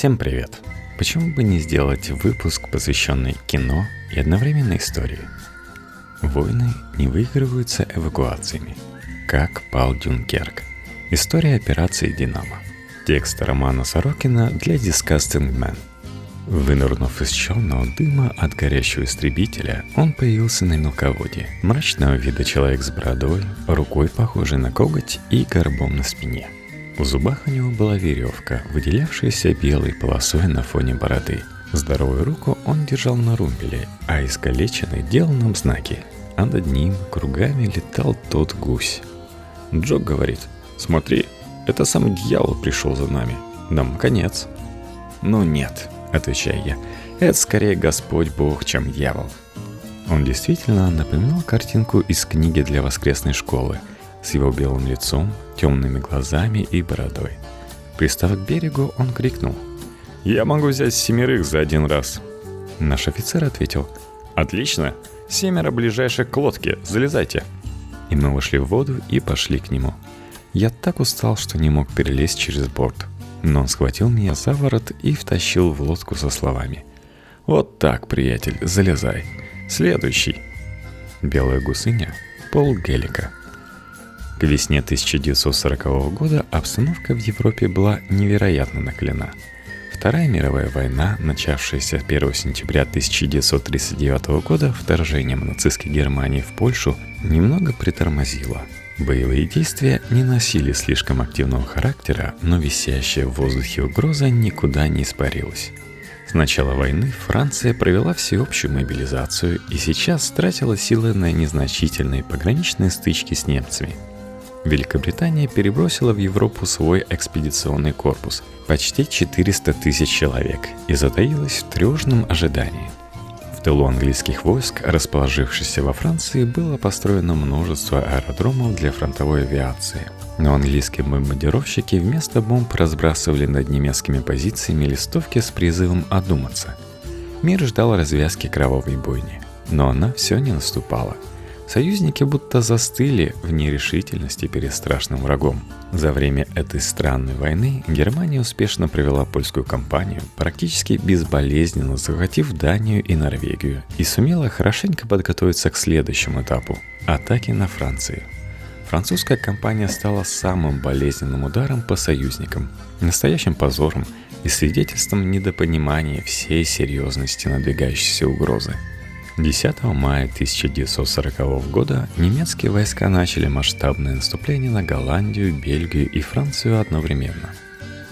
Всем привет! Почему бы не сделать выпуск, посвященный кино и одновременно истории? Войны не выигрываются эвакуациями. Как пал Дюнкерк. История операции «Динамо». Текст романа Сорокина для Disgusting Man. Вынырнув из черного дыма от горящего истребителя, он появился на мелководье. Мрачного вида человек с бородой, рукой похожей на коготь и горбом на спине – в зубах у него была веревка, выделявшаяся белой полосой на фоне бороды. Здоровую руку он держал на румпеле, а искалеченный делал нам знаки. А над ним кругами летал тот гусь. Джок говорит, «Смотри, это сам дьявол пришел за нами. Нам конец». «Ну нет», — отвечаю я, «это скорее Господь Бог, чем дьявол». Он действительно напоминал картинку из книги для воскресной школы — с его белым лицом, темными глазами и бородой. Пристав к берегу, он крикнул. «Я могу взять семерых за один раз!» Наш офицер ответил. «Отлично! Семеро ближайших к лодке, залезайте!» И мы вышли в воду и пошли к нему. Я так устал, что не мог перелезть через борт. Но он схватил меня за ворот и втащил в лодку со словами. «Вот так, приятель, залезай. Следующий!» Белая гусыня — Пол Гелика — к весне 1940 года обстановка в Европе была невероятно накалена. Вторая мировая война, начавшаяся 1 сентября 1939 года вторжением нацистской Германии в Польшу, немного притормозила. Боевые действия не носили слишком активного характера, но висящая в воздухе угроза никуда не испарилась. С начала войны Франция провела всеобщую мобилизацию и сейчас тратила силы на незначительные пограничные стычки с немцами – Великобритания перебросила в Европу свой экспедиционный корпус, почти 400 тысяч человек, и затаилась в тревожном ожидании. В тылу английских войск, расположившихся во Франции, было построено множество аэродромов для фронтовой авиации. Но английские бомбардировщики вместо бомб разбрасывали над немецкими позициями листовки с призывом одуматься. Мир ждал развязки кровавой бойни, но она все не наступала – Союзники будто застыли в нерешительности перед страшным врагом. За время этой странной войны Германия успешно провела польскую кампанию, практически безболезненно захватив Данию и Норвегию, и сумела хорошенько подготовиться к следующему этапу – атаке на Францию. Французская кампания стала самым болезненным ударом по союзникам, настоящим позором и свидетельством недопонимания всей серьезности надвигающейся угрозы – 10 мая 1940 года немецкие войска начали масштабное наступление на Голландию, Бельгию и Францию одновременно.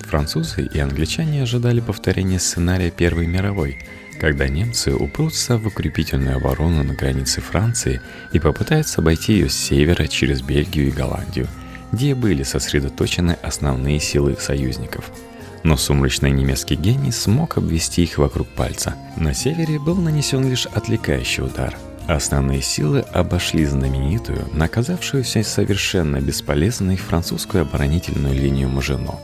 Французы и англичане ожидали повторения сценария Первой мировой, когда немцы упрутся в укрепительную оборону на границе Франции и попытаются обойти ее с севера через Бельгию и Голландию, где были сосредоточены основные силы союзников – но сумрачный немецкий гений смог обвести их вокруг пальца. На севере был нанесен лишь отвлекающий удар. Основные силы обошли знаменитую, наказавшуюся совершенно бесполезной французскую оборонительную линию Мажино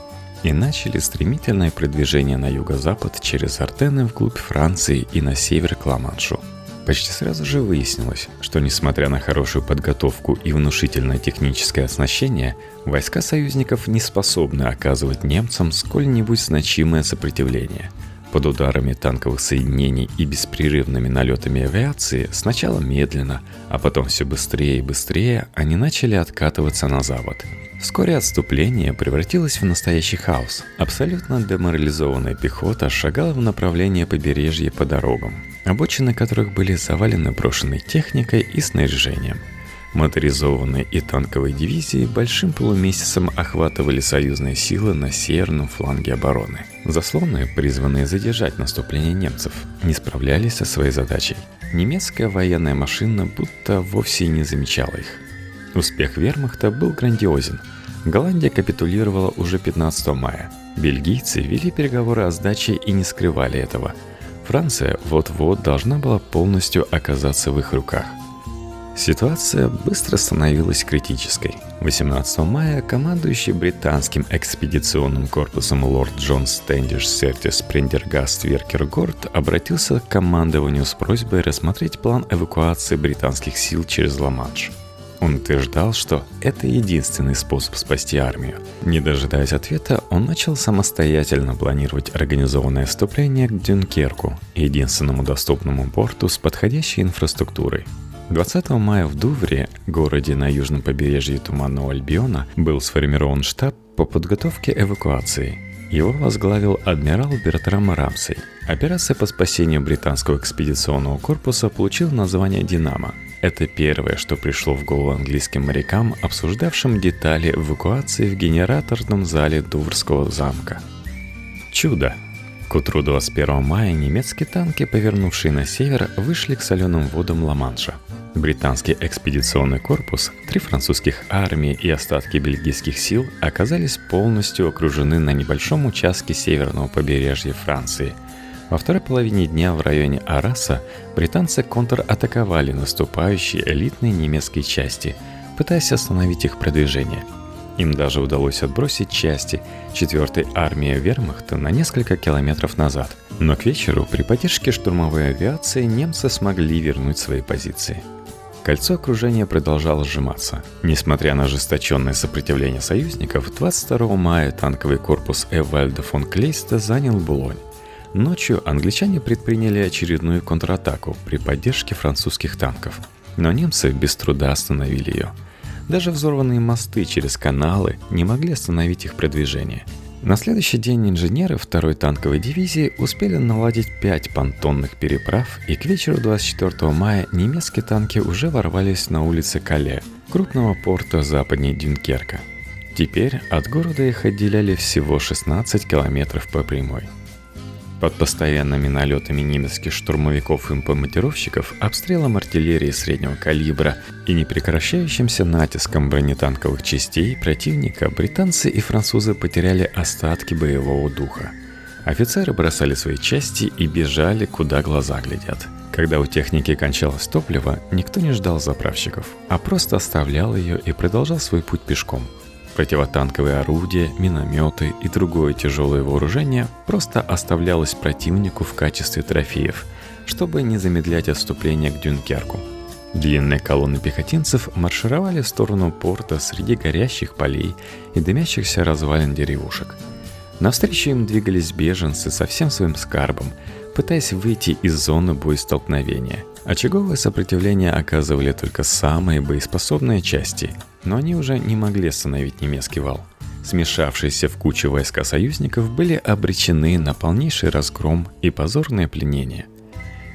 и начали стремительное продвижение на юго-запад через Артены вглубь Франции и на север к Ла-Маншу – Почти сразу же выяснилось, что несмотря на хорошую подготовку и внушительное техническое оснащение, войска союзников не способны оказывать немцам сколь-нибудь значимое сопротивление. Под ударами танковых соединений и беспрерывными налетами авиации сначала медленно, а потом все быстрее и быстрее они начали откатываться на запад. Вскоре отступление превратилось в настоящий хаос. Абсолютно деморализованная пехота шагала в направлении побережья по дорогам, обочины которых были завалены брошенной техникой и снаряжением. Моторизованные и танковые дивизии большим полумесяцем охватывали союзные силы на северном фланге обороны. Заслонные, призванные задержать наступление немцев, не справлялись со своей задачей. Немецкая военная машина будто вовсе не замечала их. Успех вермахта был грандиозен. Голландия капитулировала уже 15 мая. Бельгийцы вели переговоры о сдаче и не скрывали этого – Франция вот-вот должна была полностью оказаться в их руках. Ситуация быстро становилась критической. 18 мая командующий британским экспедиционным корпусом лорд Джон Стэндиш Сертис Прендергаст Веркергорд обратился к командованию с просьбой рассмотреть план эвакуации британских сил через Ла-Манш. Он утверждал, что это единственный способ спасти армию. Не дожидаясь ответа, он начал самостоятельно планировать организованное вступление к Дюнкерку, единственному доступному порту с подходящей инфраструктурой. 20 мая в Дувре, городе на южном побережье Туманного Альбиона, был сформирован штаб по подготовке эвакуации. Его возглавил адмирал Бертрам Рамсей. Операция по спасению британского экспедиционного корпуса получила название «Динамо», это первое, что пришло в голову английским морякам, обсуждавшим детали эвакуации в генераторном зале Дуврского замка. Чудо! К утру 21 мая немецкие танки, повернувшие на север, вышли к соленым водам Ла-Манша. Британский экспедиционный корпус, три французских армии и остатки бельгийских сил оказались полностью окружены на небольшом участке северного побережья Франции – во второй половине дня в районе Араса британцы контратаковали наступающие элитные немецкие части, пытаясь остановить их продвижение. Им даже удалось отбросить части 4-й армии вермахта на несколько километров назад. Но к вечеру при поддержке штурмовой авиации немцы смогли вернуть свои позиции. Кольцо окружения продолжало сжиматься. Несмотря на ожесточенное сопротивление союзников, 22 мая танковый корпус Эвальда фон Клейста занял Булонь. Ночью англичане предприняли очередную контратаку при поддержке французских танков, но немцы без труда остановили ее. Даже взорванные мосты через каналы не могли остановить их продвижение. На следующий день инженеры второй танковой дивизии успели наладить пять понтонных переправ, и к вечеру 24 мая немецкие танки уже ворвались на улицы Кале, крупного порта западней Дюнкерка. Теперь от города их отделяли всего 16 километров по прямой – под постоянными налетами немецких штурмовиков и бомбардировщиков, обстрелом артиллерии среднего калибра и непрекращающимся натиском бронетанковых частей противника британцы и французы потеряли остатки боевого духа. Офицеры бросали свои части и бежали, куда глаза глядят. Когда у техники кончалось топливо, никто не ждал заправщиков, а просто оставлял ее и продолжал свой путь пешком – Противотанковые орудия, минометы и другое тяжелое вооружение просто оставлялось противнику в качестве трофеев, чтобы не замедлять отступление к Дюнкерку. Длинные колонны пехотинцев маршировали в сторону порта среди горящих полей и дымящихся развалин деревушек. Навстречу им двигались беженцы со всем своим скарбом, пытаясь выйти из зоны боестолкновения. Очаговое сопротивление оказывали только самые боеспособные части – но они уже не могли остановить немецкий вал. Смешавшиеся в кучу войска союзников были обречены на полнейший разгром и позорное пленение.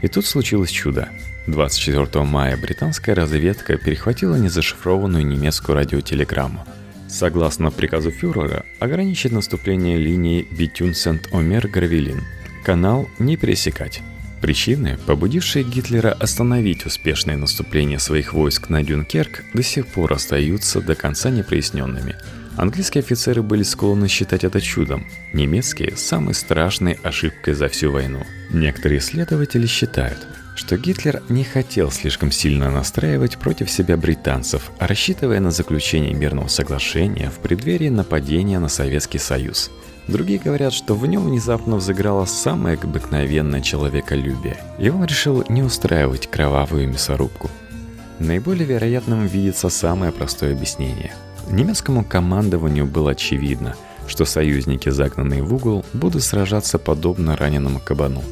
И тут случилось чудо. 24 мая британская разведка перехватила незашифрованную немецкую радиотелеграмму. Согласно приказу фюрера, ограничить наступление линией Бетюн-Сент-Омер-Гравелин. Канал не пересекать. Причины, побудившие Гитлера остановить успешное наступление своих войск на Дюнкерк, до сих пор остаются до конца непроясненными. Английские офицеры были склонны считать это чудом, немецкие – самой страшной ошибкой за всю войну. Некоторые исследователи считают, что Гитлер не хотел слишком сильно настраивать против себя британцев, рассчитывая на заключение мирного соглашения в преддверии нападения на Советский Союз – Другие говорят, что в нем внезапно взыграло самое обыкновенное человеколюбие, и он решил не устраивать кровавую мясорубку. Наиболее вероятным видится самое простое объяснение. Немецкому командованию было очевидно, что союзники, загнанные в угол, будут сражаться подобно раненому кабану.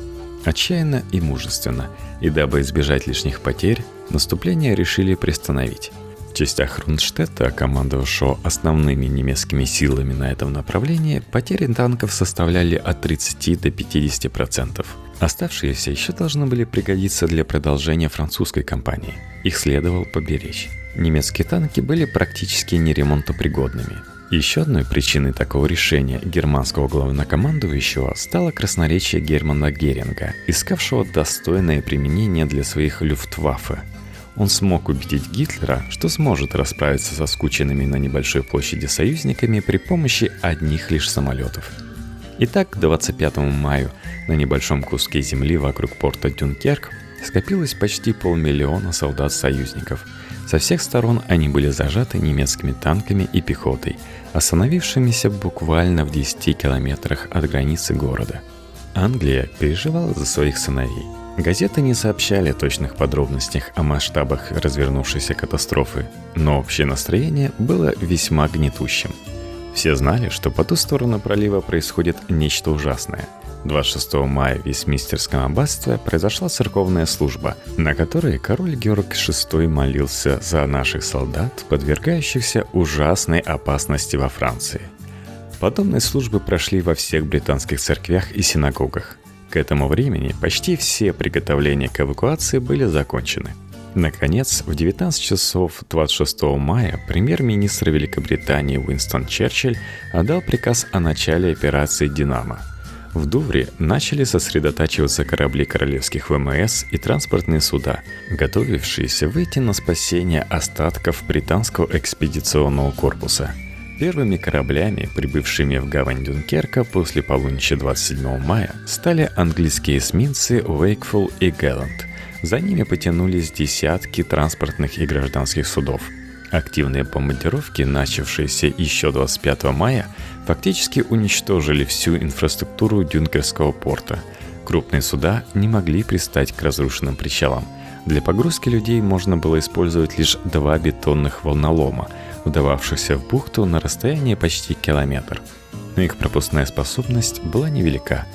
Отчаянно и мужественно, и дабы избежать лишних потерь, наступление решили приостановить частях Хрунштетта, командовавшего основными немецкими силами на этом направлении, потери танков составляли от 30 до 50%. Оставшиеся еще должны были пригодиться для продолжения французской кампании. Их следовало поберечь. Немецкие танки были практически неремонтопригодными. Еще одной причиной такого решения германского главнокомандующего стало красноречие Германа Геринга, искавшего достойное применение для своих люфтваффе он смог убедить Гитлера, что сможет расправиться со скученными на небольшой площади союзниками при помощи одних лишь самолетов. Итак, к 25 мая на небольшом куске земли вокруг порта Дюнкерк скопилось почти полмиллиона солдат-союзников. Со всех сторон они были зажаты немецкими танками и пехотой, остановившимися буквально в 10 километрах от границы города. Англия переживала за своих сыновей – Газеты не сообщали точных подробностях о масштабах развернувшейся катастрофы, но общее настроение было весьма гнетущим. Все знали, что по ту сторону пролива происходит нечто ужасное. 26 мая в Вестминстерском аббатстве произошла церковная служба, на которой король Георг VI молился за наших солдат, подвергающихся ужасной опасности во Франции. Подобные службы прошли во всех британских церквях и синагогах. К этому времени почти все приготовления к эвакуации были закончены. Наконец, в 19 часов 26 мая премьер-министр Великобритании Уинстон Черчилль отдал приказ о начале операции «Динамо». В Дувре начали сосредотачиваться корабли королевских ВМС и транспортные суда, готовившиеся выйти на спасение остатков британского экспедиционного корпуса – Первыми кораблями, прибывшими в гавань Дюнкерка после полуночи 27 мая, стали английские эсминцы Wakeful и Gallant. За ними потянулись десятки транспортных и гражданских судов. Активные бомбардировки, начавшиеся еще 25 мая, фактически уничтожили всю инфраструктуру Дюнкерского порта. Крупные суда не могли пристать к разрушенным причалам. Для погрузки людей можно было использовать лишь два бетонных волнолома – вдававшихся в бухту на расстоянии почти километр. Но их пропускная способность была невелика.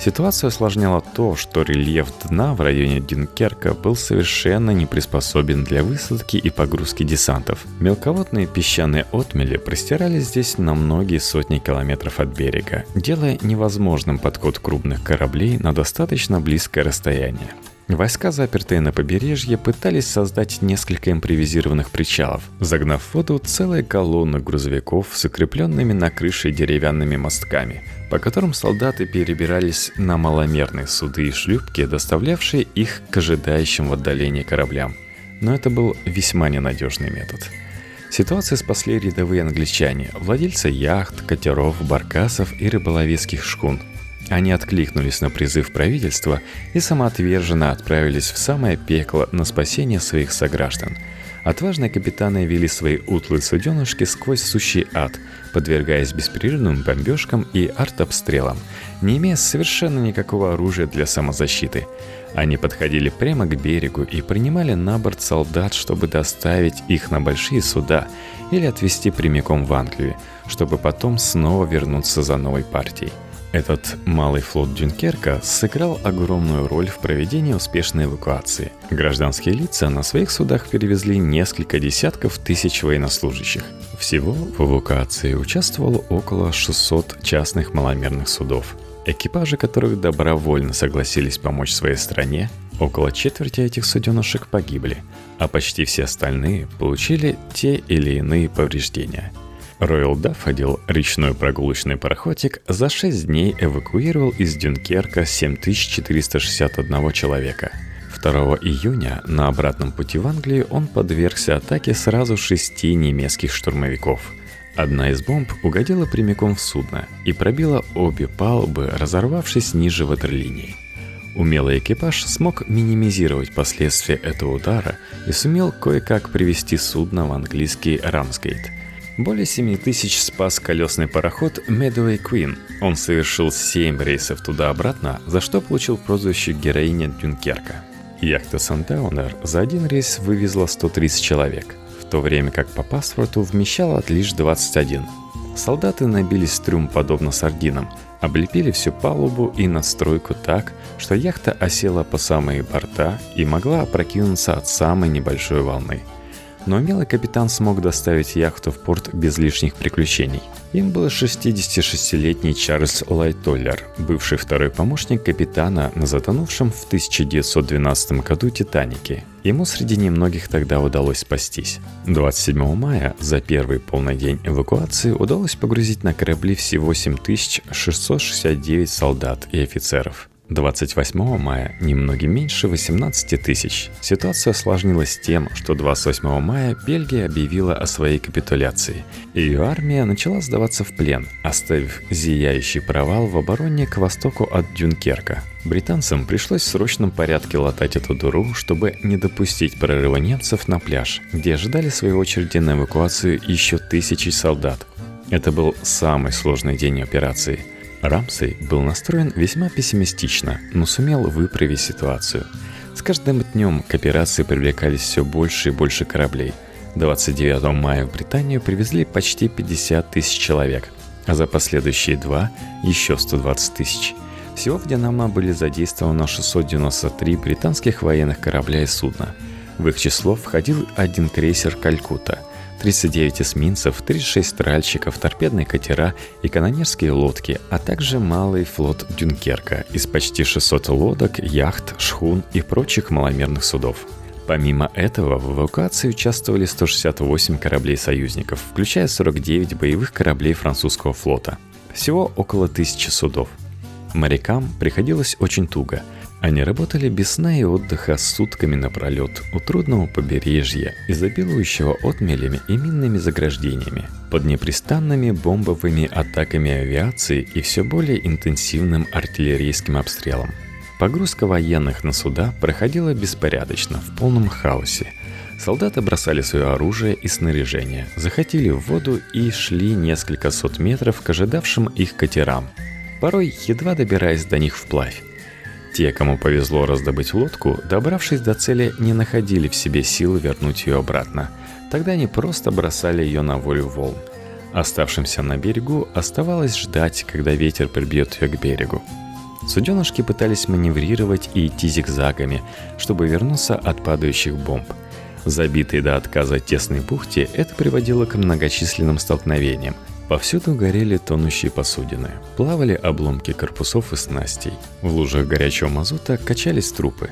Ситуацию осложняло то, что рельеф дна в районе Дюнкерка был совершенно не приспособен для высадки и погрузки десантов. Мелководные песчаные отмели простирались здесь на многие сотни километров от берега, делая невозможным подход крупных кораблей на достаточно близкое расстояние. Войска, запертые на побережье, пытались создать несколько импровизированных причалов, загнав в воду целые колонны грузовиков с укрепленными на крыше деревянными мостками, по которым солдаты перебирались на маломерные суды и шлюпки, доставлявшие их к ожидающим в отдалении кораблям. Но это был весьма ненадежный метод. Ситуацию спасли рядовые англичане, владельцы яхт, катеров, баркасов и рыболовецких шхун – они откликнулись на призыв правительства и самоотверженно отправились в самое пекло на спасение своих сограждан. Отважные капитаны вели свои утлые суденышки сквозь сущий ад, подвергаясь беспрерывным бомбежкам и артобстрелам, не имея совершенно никакого оружия для самозащиты. Они подходили прямо к берегу и принимали на борт солдат, чтобы доставить их на большие суда или отвезти прямиком в Англию, чтобы потом снова вернуться за новой партией. Этот малый флот Дюнкерка сыграл огромную роль в проведении успешной эвакуации. Гражданские лица на своих судах перевезли несколько десятков тысяч военнослужащих. Всего в эвакуации участвовало около 600 частных маломерных судов, экипажи которых добровольно согласились помочь своей стране. Около четверти этих суденышек погибли, а почти все остальные получили те или иные повреждения – Royal Daffodil, речной прогулочный пароходик, за 6 дней эвакуировал из Дюнкерка 7461 человека. 2 июня на обратном пути в Англию он подвергся атаке сразу шести немецких штурмовиков. Одна из бомб угодила прямиком в судно и пробила обе палубы, разорвавшись ниже ватерлинии. Умелый экипаж смог минимизировать последствия этого удара и сумел кое-как привести судно в английский Рамсгейт – более 7 тысяч спас колесный пароход Medway Queen. Он совершил 7 рейсов туда-обратно, за что получил прозвище героиня Дюнкерка. Яхта Сантаунер за один рейс вывезла 130 человек, в то время как по паспорту вмещала лишь 21. Солдаты набились трюм подобно сардинам, облепили всю палубу и надстройку так, что яхта осела по самые борта и могла опрокинуться от самой небольшой волны – но умелый капитан смог доставить яхту в порт без лишних приключений. Им был 66-летний Чарльз Лайтоллер, бывший второй помощник капитана на затонувшем в 1912 году «Титанике». Ему среди немногих тогда удалось спастись. 27 мая, за первый полный день эвакуации, удалось погрузить на корабли всего 7669 солдат и офицеров – 28 мая немногим меньше 18 тысяч. Ситуация осложнилась тем, что 28 мая Бельгия объявила о своей капитуляции. Ее армия начала сдаваться в плен, оставив зияющий провал в обороне к востоку от Дюнкерка. Британцам пришлось в срочном порядке латать эту дуру, чтобы не допустить прорыва немцев на пляж, где ожидали своей очереди на эвакуацию еще тысячи солдат. Это был самый сложный день операции – Рамсей был настроен весьма пессимистично, но сумел выправить ситуацию. С каждым днем к операции привлекались все больше и больше кораблей. 29 мая в Британию привезли почти 50 тысяч человек, а за последующие два – еще 120 тысяч. Всего в «Динамо» были задействовано 693 британских военных корабля и судна. В их число входил один крейсер «Калькутта», 39 эсминцев, 36 тральщиков, торпедные катера и канонерские лодки, а также малый флот Дюнкерка из почти 600 лодок, яхт, шхун и прочих маломерных судов. Помимо этого, в эвакуации участвовали 168 кораблей союзников, включая 49 боевых кораблей французского флота. Всего около тысячи судов. Морякам приходилось очень туго – они работали без сна и отдыха сутками напролет у трудного побережья, изобилующего отмелями и минными заграждениями, под непрестанными бомбовыми атаками авиации и все более интенсивным артиллерийским обстрелом. Погрузка военных на суда проходила беспорядочно, в полном хаосе. Солдаты бросали свое оружие и снаряжение, захотели в воду и шли несколько сот метров к ожидавшим их катерам, порой едва добираясь до них вплавь. Те, кому повезло раздобыть лодку, добравшись до цели, не находили в себе силы вернуть ее обратно. Тогда они просто бросали ее на волю волн. Оставшимся на берегу оставалось ждать, когда ветер прибьет ее к берегу. Суденышки пытались маневрировать и идти зигзагами, чтобы вернуться от падающих бомб. Забитые до отказа тесной бухте, это приводило к многочисленным столкновениям – Повсюду горели тонущие посудины, плавали обломки корпусов и снастей. В лужах горячего мазута качались трупы.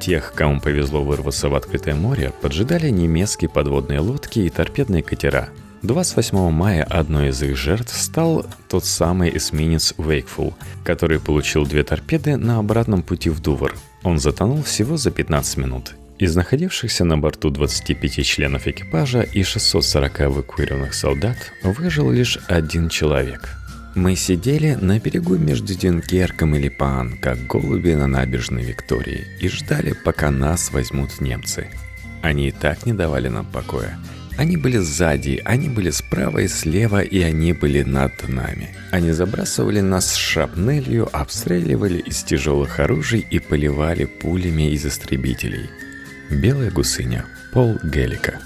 Тех, кому повезло вырваться в открытое море, поджидали немецкие подводные лодки и торпедные катера. 28 мая одной из их жертв стал тот самый эсминец Wakeful, который получил две торпеды на обратном пути в Дувр. Он затонул всего за 15 минут из находившихся на борту 25 членов экипажа и 640 эвакуированных солдат выжил лишь один человек. Мы сидели на берегу между Дюнкерком и Липан, как голуби на набережной Виктории, и ждали, пока нас возьмут немцы. Они и так не давали нам покоя. Они были сзади, они были справа и слева, и они были над нами. Они забрасывали нас шрапнелью, обстреливали из тяжелых оружий и поливали пулями из истребителей – Белая гусыня. Пол Гелика.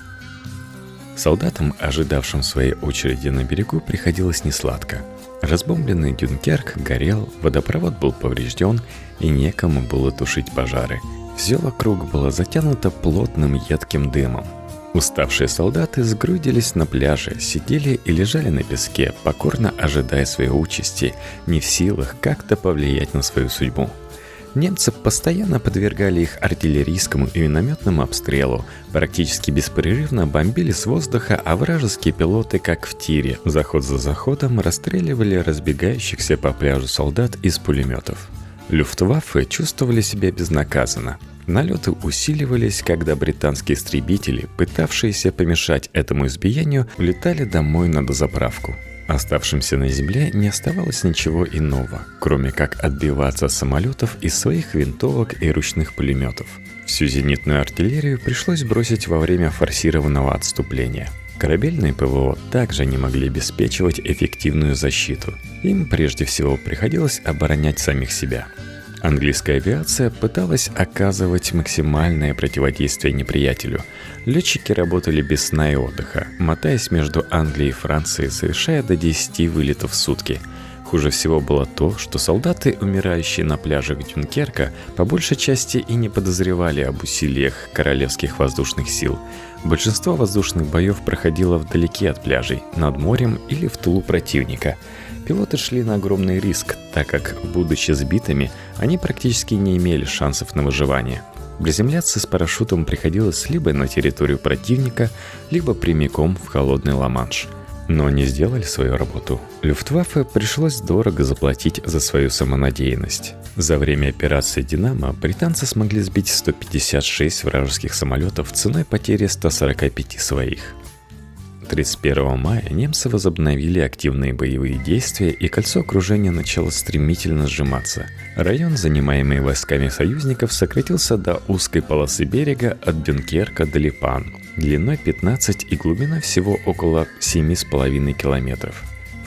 Солдатам, ожидавшим своей очереди на берегу, приходилось несладко. Разбомбленный Дюнкерк горел, водопровод был поврежден, и некому было тушить пожары. Все вокруг было затянуто плотным едким дымом. Уставшие солдаты сгрудились на пляже, сидели и лежали на песке, покорно ожидая своей участи, не в силах как-то повлиять на свою судьбу. Немцы постоянно подвергали их артиллерийскому и минометному обстрелу, практически беспрерывно бомбили с воздуха, а вражеские пилоты, как в тире, заход за заходом расстреливали разбегающихся по пляжу солдат из пулеметов. Люфтваффе чувствовали себя безнаказанно. Налеты усиливались, когда британские истребители, пытавшиеся помешать этому избиению, улетали домой на дозаправку. Оставшимся на земле не оставалось ничего иного, кроме как отбиваться от самолетов из своих винтовок и ручных пулеметов. Всю зенитную артиллерию пришлось бросить во время форсированного отступления. Корабельные ПВО также не могли обеспечивать эффективную защиту. Им прежде всего приходилось оборонять самих себя – Английская авиация пыталась оказывать максимальное противодействие неприятелю. Летчики работали без сна и отдыха, мотаясь между Англией и Францией, совершая до 10 вылетов в сутки. Хуже всего было то, что солдаты, умирающие на пляжах Дюнкерка, по большей части и не подозревали об усилиях королевских воздушных сил. Большинство воздушных боев проходило вдалеке от пляжей, над морем или в тылу противника – Пилоты шли на огромный риск, так как, будучи сбитыми, они практически не имели шансов на выживание. Приземляться с парашютом приходилось либо на территорию противника, либо прямиком в холодный Ла-Манш. Но они сделали свою работу. Люфтваффе пришлось дорого заплатить за свою самонадеянность. За время операции «Динамо» британцы смогли сбить 156 вражеских самолетов ценой потери 145 своих. 31 мая немцы возобновили активные боевые действия, и кольцо окружения начало стремительно сжиматься. Район, занимаемый войсками союзников, сократился до узкой полосы берега от Дюнкерка до Липан, длиной 15 и глубина всего около 7,5 километров.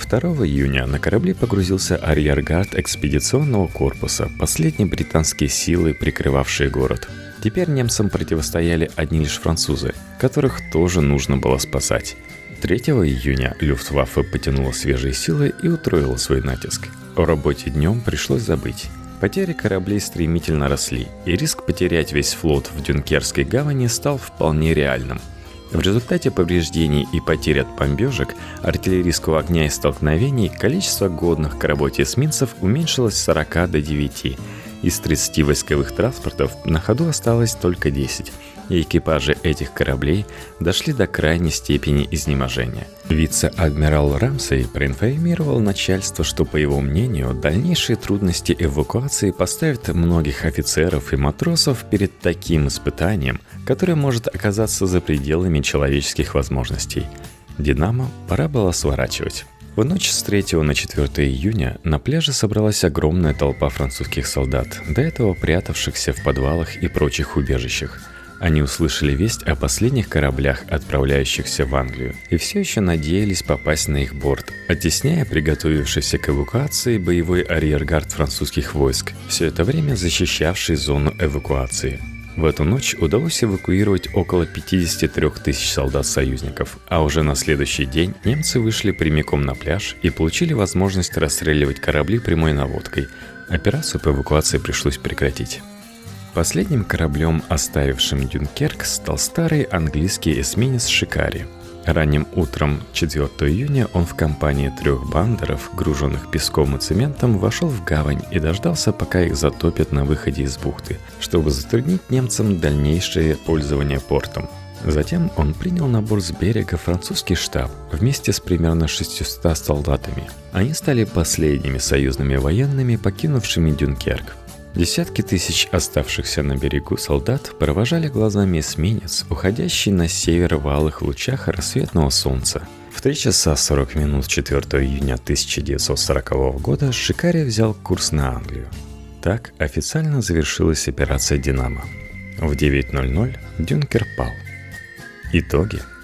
2 июня на корабле погрузился арьергард экспедиционного корпуса, последние британские силы, прикрывавшие город. Теперь немцам противостояли одни лишь французы, которых тоже нужно было спасать. 3 июня Люфтваффе потянула свежие силы и утроила свой натиск. О работе днем пришлось забыть. Потери кораблей стремительно росли, и риск потерять весь флот в Дюнкерской гавани стал вполне реальным – в результате повреждений и потерь от бомбежек, артиллерийского огня и столкновений количество годных к работе эсминцев уменьшилось с 40 до 9. Из 30 войсковых транспортов на ходу осталось только 10, и экипажи этих кораблей дошли до крайней степени изнеможения. Вице-адмирал Рамсей проинформировал начальство, что, по его мнению, дальнейшие трудности эвакуации поставят многих офицеров и матросов перед таким испытанием, которое может оказаться за пределами человеческих возможностей. «Динамо» пора было сворачивать. В ночь с 3 на 4 июня на пляже собралась огромная толпа французских солдат, до этого прятавшихся в подвалах и прочих убежищах. Они услышали весть о последних кораблях, отправляющихся в Англию, и все еще надеялись попасть на их борт, оттесняя приготовившийся к эвакуации боевой арьергард французских войск, все это время защищавший зону эвакуации – в эту ночь удалось эвакуировать около 53 тысяч солдат-союзников, а уже на следующий день немцы вышли прямиком на пляж и получили возможность расстреливать корабли прямой наводкой. Операцию по эвакуации пришлось прекратить. Последним кораблем, оставившим Дюнкерк, стал старый английский эсминец «Шикари», Ранним утром 4 июня он в компании трех бандеров, груженных песком и цементом, вошел в гавань и дождался, пока их затопят на выходе из бухты, чтобы затруднить немцам дальнейшее пользование портом. Затем он принял на борт с берега французский штаб вместе с примерно 600 солдатами. Они стали последними союзными военными, покинувшими Дюнкерк. Десятки тысяч оставшихся на берегу солдат провожали глазами эсминец, уходящий на север в алых лучах рассветного солнца. В 3 часа 40 минут 4 июня 1940 года Шикари взял курс на Англию. Так официально завершилась операция «Динамо». В 9.00 Дюнкер пал. Итоги –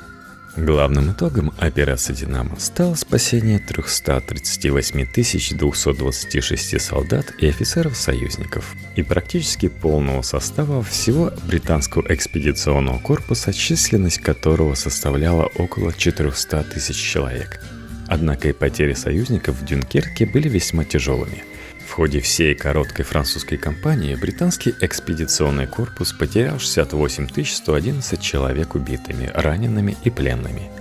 Главным итогом операции «Динамо» стало спасение 338 226 солдат и офицеров-союзников и практически полного состава всего британского экспедиционного корпуса, численность которого составляла около 400 тысяч человек. Однако и потери союзников в Дюнкерке были весьма тяжелыми – в ходе всей короткой французской кампании британский экспедиционный корпус потерял 68 111 человек убитыми, ранеными и пленными.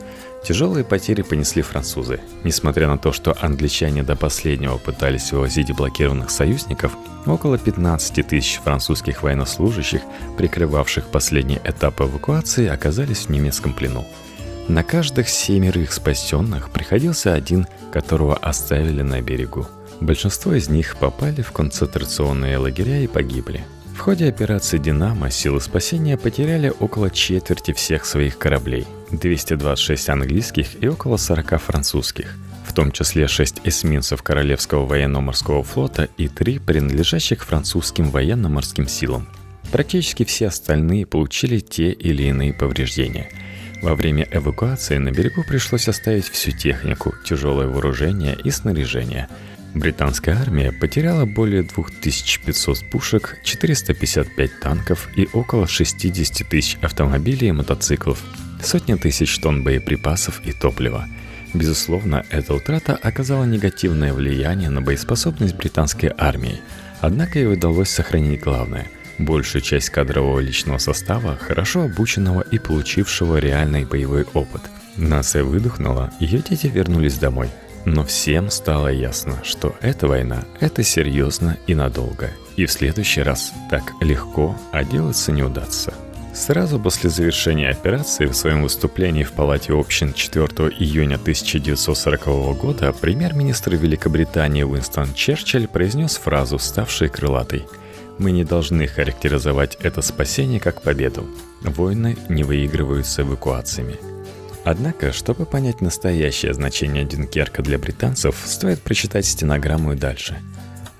Тяжелые потери понесли французы. Несмотря на то, что англичане до последнего пытались вывозить блокированных союзников, около 15 тысяч французских военнослужащих, прикрывавших последний этап эвакуации, оказались в немецком плену. На каждых семерых спасенных приходился один, которого оставили на берегу – Большинство из них попали в концентрационные лагеря и погибли. В ходе операции «Динамо» силы спасения потеряли около четверти всех своих кораблей, 226 английских и около 40 французских, в том числе 6 эсминцев Королевского военно-морского флота и 3 принадлежащих французским военно-морским силам. Практически все остальные получили те или иные повреждения. Во время эвакуации на берегу пришлось оставить всю технику, тяжелое вооружение и снаряжение – Британская армия потеряла более 2500 пушек, 455 танков и около 60 тысяч автомобилей и мотоциклов, сотни тысяч тонн боеприпасов и топлива. Безусловно, эта утрата оказала негативное влияние на боеспособность британской армии, однако ей удалось сохранить главное – большую часть кадрового личного состава, хорошо обученного и получившего реальный боевой опыт. Нация выдохнула, ее дети вернулись домой – но всем стало ясно, что эта война – это серьезно и надолго. И в следующий раз так легко отделаться не удастся. Сразу после завершения операции в своем выступлении в Палате общин 4 июня 1940 года премьер-министр Великобритании Уинстон Черчилль произнес фразу, ставшей крылатой. «Мы не должны характеризовать это спасение как победу. Войны не выигрываются эвакуациями. Однако, чтобы понять настоящее значение Дюнкерка для британцев, стоит прочитать стенограмму и дальше.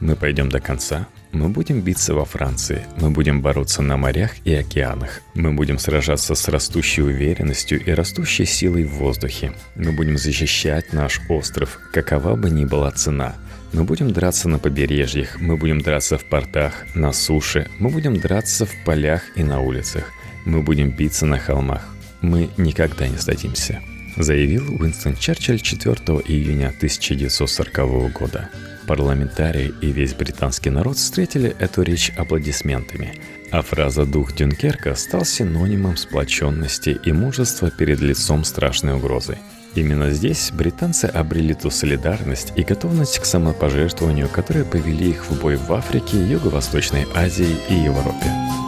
Мы пойдем до конца, мы будем биться во Франции, мы будем бороться на морях и океанах, мы будем сражаться с растущей уверенностью и растущей силой в воздухе, мы будем защищать наш остров, какова бы ни была цена. Мы будем драться на побережьях, мы будем драться в портах, на суше, мы будем драться в полях и на улицах, мы будем биться на холмах. Мы никогда не сдадимся, заявил Уинстон Черчилль 4 июня 1940 года. Парламентарии и весь британский народ встретили эту речь аплодисментами, а фраза «дух Дюнкерка» стал синонимом сплоченности и мужества перед лицом страшной угрозы. Именно здесь британцы обрели ту солидарность и готовность к самопожертвованию, которые повели их в бой в Африке, Юго-Восточной Азии и Европе.